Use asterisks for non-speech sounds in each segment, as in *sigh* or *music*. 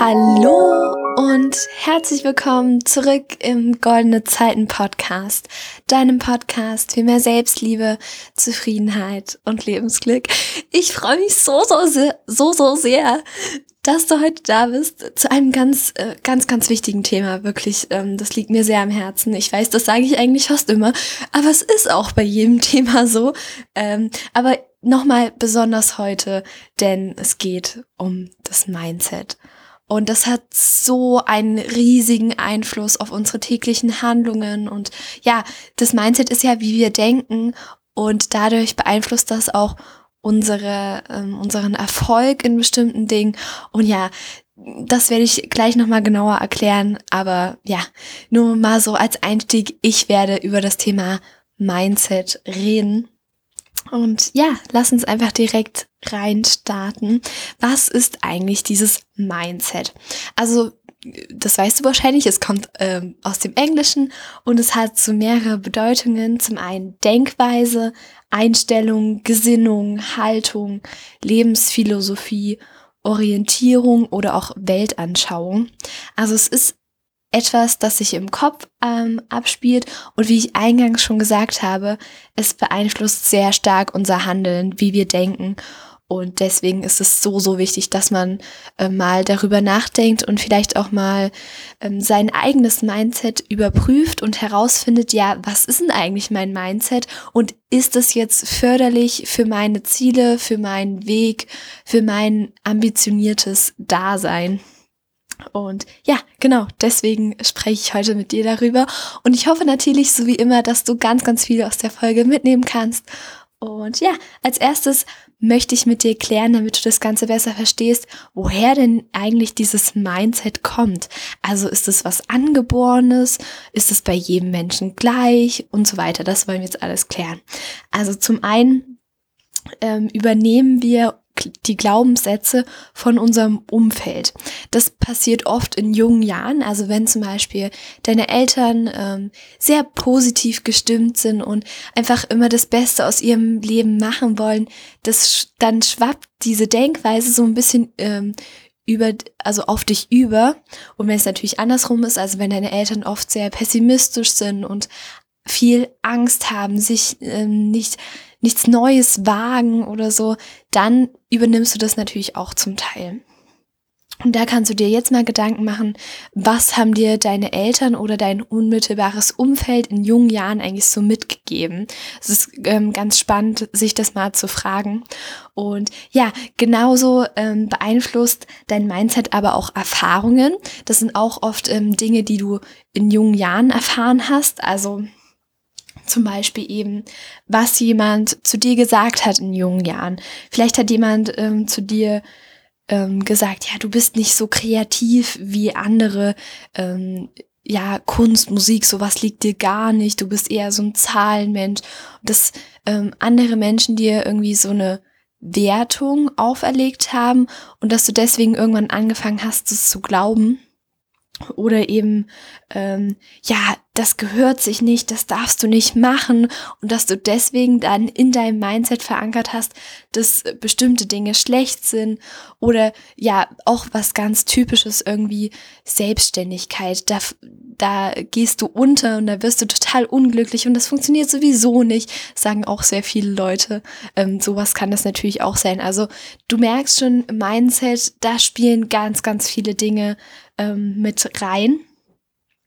Hallo und herzlich willkommen zurück im Goldene Zeiten Podcast, deinem Podcast für mehr Selbstliebe, Zufriedenheit und Lebensglück. Ich freue mich so, so so, so sehr, dass du heute da bist zu einem ganz, äh, ganz, ganz wichtigen Thema. Wirklich, ähm, das liegt mir sehr am Herzen. Ich weiß, das sage ich eigentlich fast immer, aber es ist auch bei jedem *laughs* Thema so. Ähm, aber nochmal besonders heute, denn es geht um das Mindset. Und das hat so einen riesigen Einfluss auf unsere täglichen Handlungen. Und ja, das Mindset ist ja, wie wir denken. Und dadurch beeinflusst das auch unsere, ähm, unseren Erfolg in bestimmten Dingen. Und ja, das werde ich gleich nochmal genauer erklären. Aber ja, nur mal so als Einstieg. Ich werde über das Thema Mindset reden. Und ja, lass uns einfach direkt reinstarten. Was ist eigentlich dieses Mindset? Also, das weißt du wahrscheinlich, es kommt ähm, aus dem Englischen und es hat so mehrere Bedeutungen. Zum einen Denkweise, Einstellung, Gesinnung, Haltung, Lebensphilosophie, Orientierung oder auch Weltanschauung. Also es ist etwas, das sich im Kopf ähm, abspielt und wie ich eingangs schon gesagt habe, es beeinflusst sehr stark unser Handeln, wie wir denken. Und deswegen ist es so, so wichtig, dass man äh, mal darüber nachdenkt und vielleicht auch mal ähm, sein eigenes Mindset überprüft und herausfindet, ja, was ist denn eigentlich mein Mindset und ist es jetzt förderlich für meine Ziele, für meinen Weg, für mein ambitioniertes Dasein? Und ja, genau, deswegen spreche ich heute mit dir darüber. Und ich hoffe natürlich, so wie immer, dass du ganz, ganz viel aus der Folge mitnehmen kannst. Und ja, als erstes möchte ich mit dir klären, damit du das Ganze besser verstehst, woher denn eigentlich dieses Mindset kommt. Also ist es was Angeborenes? Ist es bei jedem Menschen gleich? Und so weiter. Das wollen wir jetzt alles klären. Also zum einen ähm, übernehmen wir die Glaubenssätze von unserem Umfeld. Das passiert oft in jungen Jahren. Also wenn zum Beispiel deine Eltern ähm, sehr positiv gestimmt sind und einfach immer das Beste aus ihrem Leben machen wollen, das dann schwappt diese Denkweise so ein bisschen ähm, über, also auf dich über. Und wenn es natürlich andersrum ist, also wenn deine Eltern oft sehr pessimistisch sind und viel Angst haben, sich ähm, nicht nichts Neues wagen oder so, dann übernimmst du das natürlich auch zum Teil. Und da kannst du dir jetzt mal Gedanken machen, was haben dir deine Eltern oder dein unmittelbares Umfeld in jungen Jahren eigentlich so mitgegeben? Es ist ähm, ganz spannend, sich das mal zu fragen. Und ja, genauso ähm, beeinflusst dein Mindset aber auch Erfahrungen. Das sind auch oft ähm, Dinge, die du in jungen Jahren erfahren hast. Also zum Beispiel eben, was jemand zu dir gesagt hat in jungen Jahren. Vielleicht hat jemand ähm, zu dir ähm, gesagt, ja, du bist nicht so kreativ wie andere. Ähm, ja, Kunst, Musik, sowas liegt dir gar nicht. Du bist eher so ein Zahlenmensch. Dass ähm, andere Menschen dir irgendwie so eine Wertung auferlegt haben und dass du deswegen irgendwann angefangen hast, es zu glauben. Oder eben, ähm, ja, das gehört sich nicht, das darfst du nicht machen und dass du deswegen dann in deinem Mindset verankert hast, dass bestimmte Dinge schlecht sind oder ja, auch was ganz typisches irgendwie Selbstständigkeit. Da, da gehst du unter und da wirst du total unglücklich und das funktioniert sowieso nicht, sagen auch sehr viele Leute. Ähm, sowas kann das natürlich auch sein. Also du merkst schon, Mindset, da spielen ganz, ganz viele Dinge ähm, mit rein.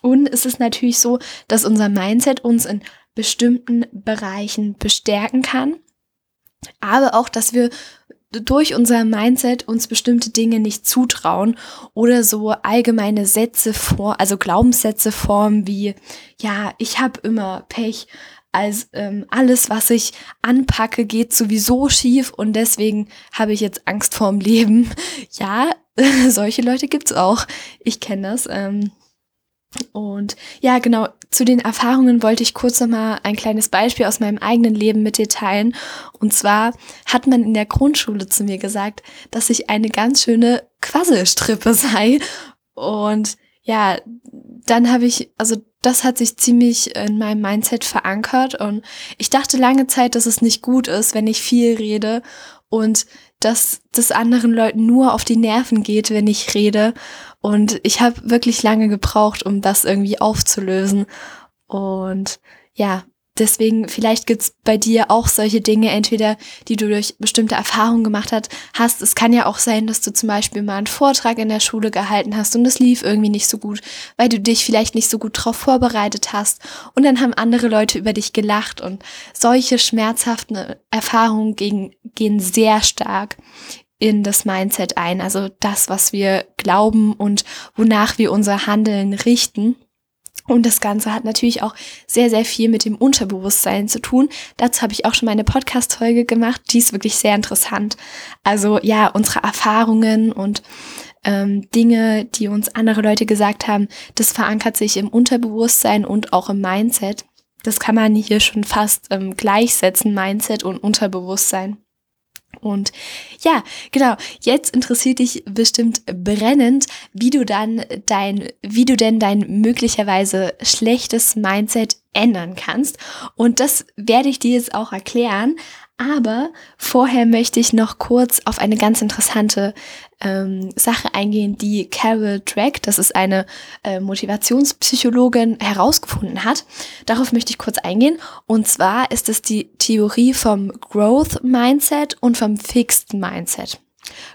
Und es ist natürlich so, dass unser Mindset uns in bestimmten Bereichen bestärken kann, aber auch, dass wir durch unser Mindset uns bestimmte Dinge nicht zutrauen oder so allgemeine Sätze vor, also Glaubenssätze formen wie, ja, ich habe immer Pech, als ähm, alles, was ich anpacke, geht sowieso schief und deswegen habe ich jetzt Angst vorm Leben. *laughs* Ja, *laughs* solche Leute gibt's auch. Ich kenne das. Ähm, und ja, genau, zu den Erfahrungen wollte ich kurz nochmal ein kleines Beispiel aus meinem eigenen Leben mit dir teilen. Und zwar hat man in der Grundschule zu mir gesagt, dass ich eine ganz schöne Quasselstrippe *laughs* sei. Und ja, dann habe ich, also das hat sich ziemlich in meinem Mindset verankert und ich dachte lange Zeit, dass es nicht gut ist, wenn ich viel rede und dass das anderen Leuten nur auf die Nerven geht, wenn ich rede. Und ich habe wirklich lange gebraucht, um das irgendwie aufzulösen. Und ja, deswegen, vielleicht gibt's bei dir auch solche Dinge, entweder die du durch bestimmte Erfahrungen gemacht hast. Es kann ja auch sein, dass du zum Beispiel mal einen Vortrag in der Schule gehalten hast und es lief irgendwie nicht so gut, weil du dich vielleicht nicht so gut darauf vorbereitet hast. Und dann haben andere Leute über dich gelacht und solche schmerzhaften Erfahrungen gehen, gehen sehr stark in das Mindset ein, also das, was wir glauben und wonach wir unser Handeln richten. Und das Ganze hat natürlich auch sehr, sehr viel mit dem Unterbewusstsein zu tun. Dazu habe ich auch schon meine Podcast-Folge gemacht. Die ist wirklich sehr interessant. Also ja, unsere Erfahrungen und ähm, Dinge, die uns andere Leute gesagt haben, das verankert sich im Unterbewusstsein und auch im Mindset. Das kann man hier schon fast ähm, gleichsetzen, Mindset und Unterbewusstsein. Und ja, genau, jetzt interessiert dich bestimmt brennend, wie du dann dein, wie du denn dein möglicherweise schlechtes Mindset ändern kannst. Und das werde ich dir jetzt auch erklären. Aber vorher möchte ich noch kurz auf eine ganz interessante ähm, Sache eingehen, die Carol Drake, das ist eine äh, Motivationspsychologin, herausgefunden hat. Darauf möchte ich kurz eingehen. Und zwar ist es die Theorie vom Growth Mindset und vom Fixed Mindset.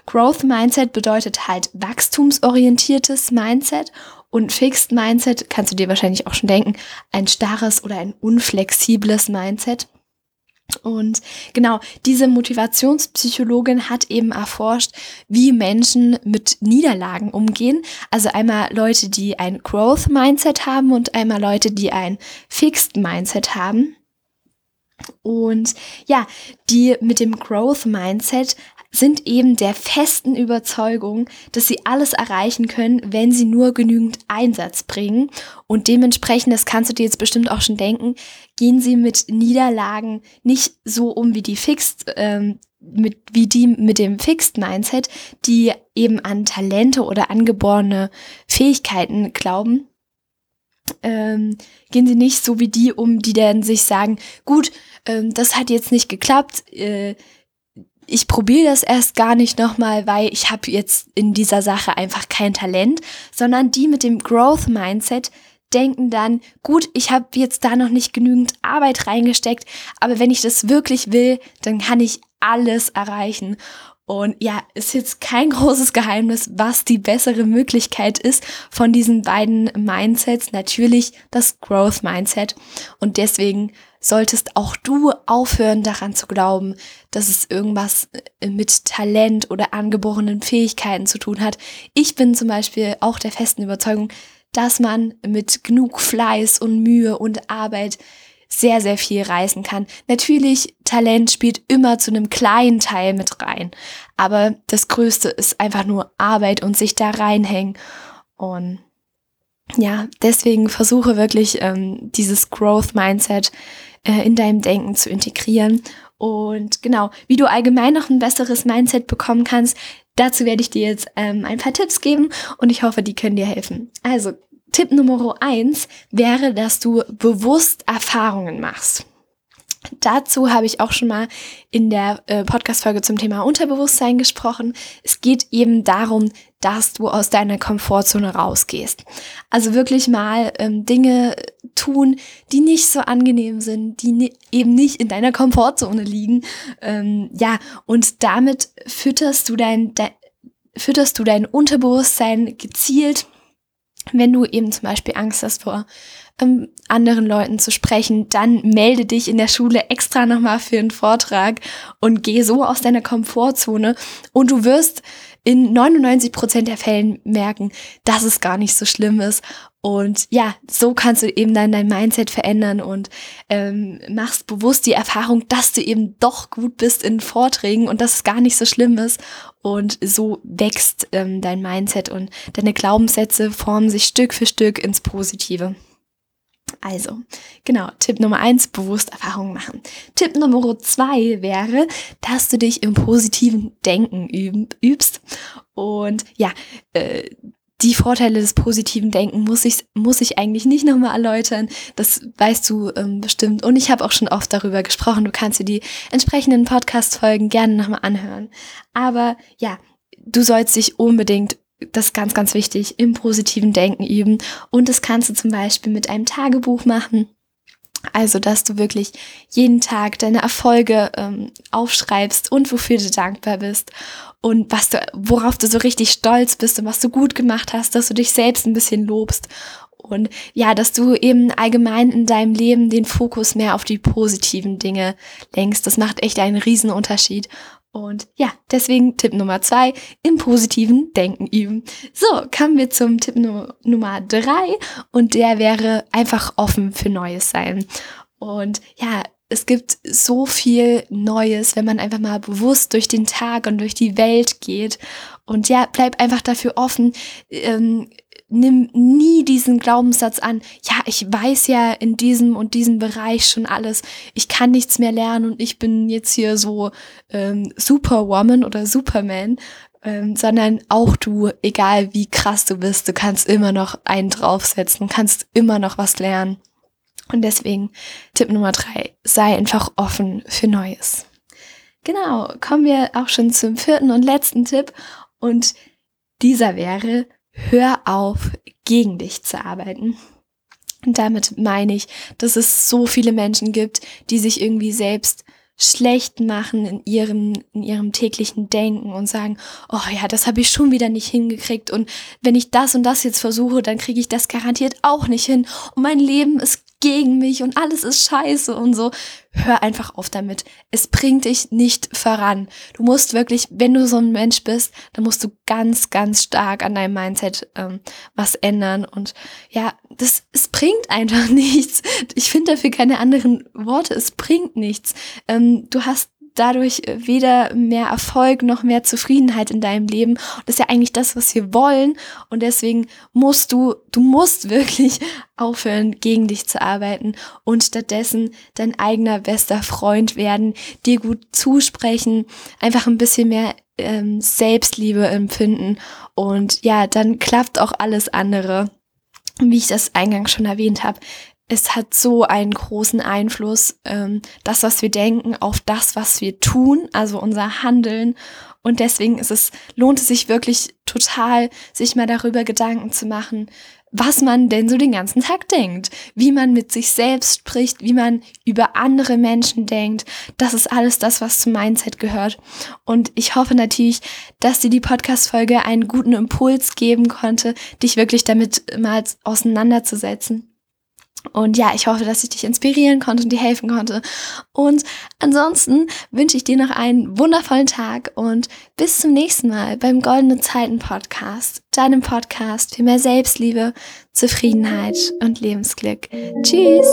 Growth Mindset bedeutet halt wachstumsorientiertes Mindset und Fixed Mindset, kannst du dir wahrscheinlich auch schon denken, ein starres oder ein unflexibles Mindset. Und genau, diese Motivationspsychologin hat eben erforscht, wie Menschen mit Niederlagen umgehen. Also einmal Leute, die ein Growth Mindset haben und einmal Leute, die ein Fixed Mindset haben. Und ja, die mit dem Growth Mindset sind eben der festen Überzeugung, dass sie alles erreichen können, wenn sie nur genügend Einsatz bringen. Und dementsprechend, das kannst du dir jetzt bestimmt auch schon denken, gehen sie mit Niederlagen nicht so um wie die Fixed, ähm, mit, wie die mit dem Fixed Mindset, die eben an Talente oder angeborene Fähigkeiten glauben, ähm, gehen sie nicht so wie die um, die dann sich sagen, gut, ähm, das hat jetzt nicht geklappt, äh, ich probiere das erst gar nicht nochmal, weil ich habe jetzt in dieser Sache einfach kein Talent, sondern die mit dem Growth Mindset denken dann, gut, ich habe jetzt da noch nicht genügend Arbeit reingesteckt, aber wenn ich das wirklich will, dann kann ich alles erreichen. Und ja, ist jetzt kein *laughs* großes Geheimnis, was die bessere Möglichkeit ist von diesen beiden Mindsets. Natürlich das Growth Mindset. Und deswegen solltest auch du aufhören daran zu glauben, dass es irgendwas äh, mit Talent oder angeborenen Fähigkeiten zu tun hat. Ich bin zum Beispiel auch der festen Überzeugung, dass man mit genug Fleiß und Mühe und Arbeit sehr, sehr viel reißen kann. Natürlich, Talent spielt immer zu einem kleinen Teil mit rein. Aber das Größte ist einfach nur Arbeit und sich da reinhängen. Und ja, deswegen versuche wirklich ähm, dieses Growth Mindset äh, in deinem Denken zu integrieren. Und genau, wie du allgemein noch ein besseres Mindset bekommen kannst, dazu werde ich dir jetzt ähm, ein paar Tipps geben und ich hoffe, die können dir helfen. Also, Tipp Nummer eins wäre, dass du bewusst Erfahrungen machst. Dazu habe ich auch schon mal in der äh, Podcast-Folge zum Thema Unterbewusstsein gesprochen. Es geht eben darum, dass du aus deiner Komfortzone rausgehst. Also wirklich mal ähm, Dinge tun, die nicht so angenehm sind, die ni eben nicht in deiner Komfortzone liegen. Ähm, ja, und damit fütterst du dein, de fütterst du dein Unterbewusstsein gezielt wenn du eben zum Beispiel Angst hast vor ähm, anderen Leuten zu sprechen, dann melde dich in der Schule extra nochmal für einen Vortrag und geh so aus deiner Komfortzone. Und du wirst in 99 Prozent der Fällen merken, dass es gar nicht so schlimm ist. Und ja, so kannst du eben dann dein Mindset verändern und ähm, machst bewusst die Erfahrung, dass du eben doch gut bist in Vorträgen und dass es gar nicht so schlimm ist. Und so wächst ähm, dein Mindset und deine Glaubenssätze formen sich Stück für Stück ins Positive. Also, genau, Tipp Nummer eins, bewusst Erfahrungen machen. Tipp Nummer zwei wäre, dass du dich im positiven Denken üb übst. Und ja, äh, die Vorteile des positiven Denken muss ich, muss ich eigentlich nicht nochmal erläutern. Das weißt du ähm, bestimmt. Und ich habe auch schon oft darüber gesprochen. Du kannst dir die entsprechenden Podcast-Folgen gerne nochmal anhören. Aber ja, du sollst dich unbedingt, das ist ganz, ganz wichtig, im positiven Denken üben. Und das kannst du zum Beispiel mit einem Tagebuch machen. Also, dass du wirklich jeden Tag deine Erfolge ähm, aufschreibst und wofür du dankbar bist und was du, worauf du so richtig stolz bist und was du gut gemacht hast, dass du dich selbst ein bisschen lobst und ja, dass du eben allgemein in deinem Leben den Fokus mehr auf die positiven Dinge lenkst. Das macht echt einen riesen Unterschied. Und ja, deswegen Tipp Nummer zwei, im positiven Denken üben. So, kommen wir zum Tipp Nummer, Nummer drei und der wäre einfach offen für Neues sein. Und ja, es gibt so viel Neues, wenn man einfach mal bewusst durch den Tag und durch die Welt geht. Und ja, bleib einfach dafür offen. Ähm, nimm nie diesen Glaubenssatz an, ja, ich weiß ja in diesem und diesem Bereich schon alles, ich kann nichts mehr lernen und ich bin jetzt hier so ähm, Superwoman oder Superman, ähm, sondern auch du, egal wie krass du bist, du kannst immer noch einen draufsetzen, kannst immer noch was lernen. Und deswegen Tipp Nummer drei, sei einfach offen für Neues. Genau, kommen wir auch schon zum vierten und letzten Tipp. Und dieser wäre, hör auf, gegen dich zu arbeiten. Und damit meine ich, dass es so viele Menschen gibt, die sich irgendwie selbst schlecht machen in ihrem, in ihrem täglichen Denken und sagen, oh ja, das habe ich schon wieder nicht hingekriegt und wenn ich das und das jetzt versuche, dann kriege ich das garantiert auch nicht hin und mein Leben ist gegen mich und alles ist scheiße und so. Hör einfach auf damit. Es bringt dich nicht voran. Du musst wirklich, wenn du so ein Mensch bist, dann musst du ganz, ganz stark an deinem Mindset ähm, was ändern. Und ja, das, es bringt einfach *laughs* nichts. Ich finde dafür keine anderen Worte. Es bringt nichts. Ähm, du hast dadurch weder mehr Erfolg noch mehr Zufriedenheit in deinem Leben. Das ist ja eigentlich das, was wir wollen. Und deswegen musst du, du musst *laughs* wirklich aufhören, gegen dich zu arbeiten und stattdessen dein eigener bester Freund werden, dir gut zusprechen, einfach ein bisschen mehr ähm, Selbstliebe empfinden. Und ja, dann klappt auch alles andere. Wie ich das eingangs schon erwähnt habe, es hat so einen großen Einfluss, ähm, das, was wir denken, auf das, was wir tun, also unser Handeln. Und deswegen ist es, lohnt es sich wirklich total, sich mal darüber Gedanken zu machen, was man denn so den ganzen Tag denkt, wie man mit sich selbst spricht, wie man über andere Menschen denkt. Das ist alles das, was zum Mindset gehört. Und ich hoffe natürlich, dass dir die Podcast-Folge einen guten Impuls geben konnte, dich wirklich damit mal auseinanderzusetzen. Und ja, ich hoffe, dass ich dich inspirieren konnte und dir helfen konnte. Und ansonsten wünsche ich dir noch einen wundervollen Tag und bis zum nächsten Mal beim Goldene Zeiten Podcast, deinem Podcast für mehr Selbstliebe, Zufriedenheit und Lebensglück. Tschüss!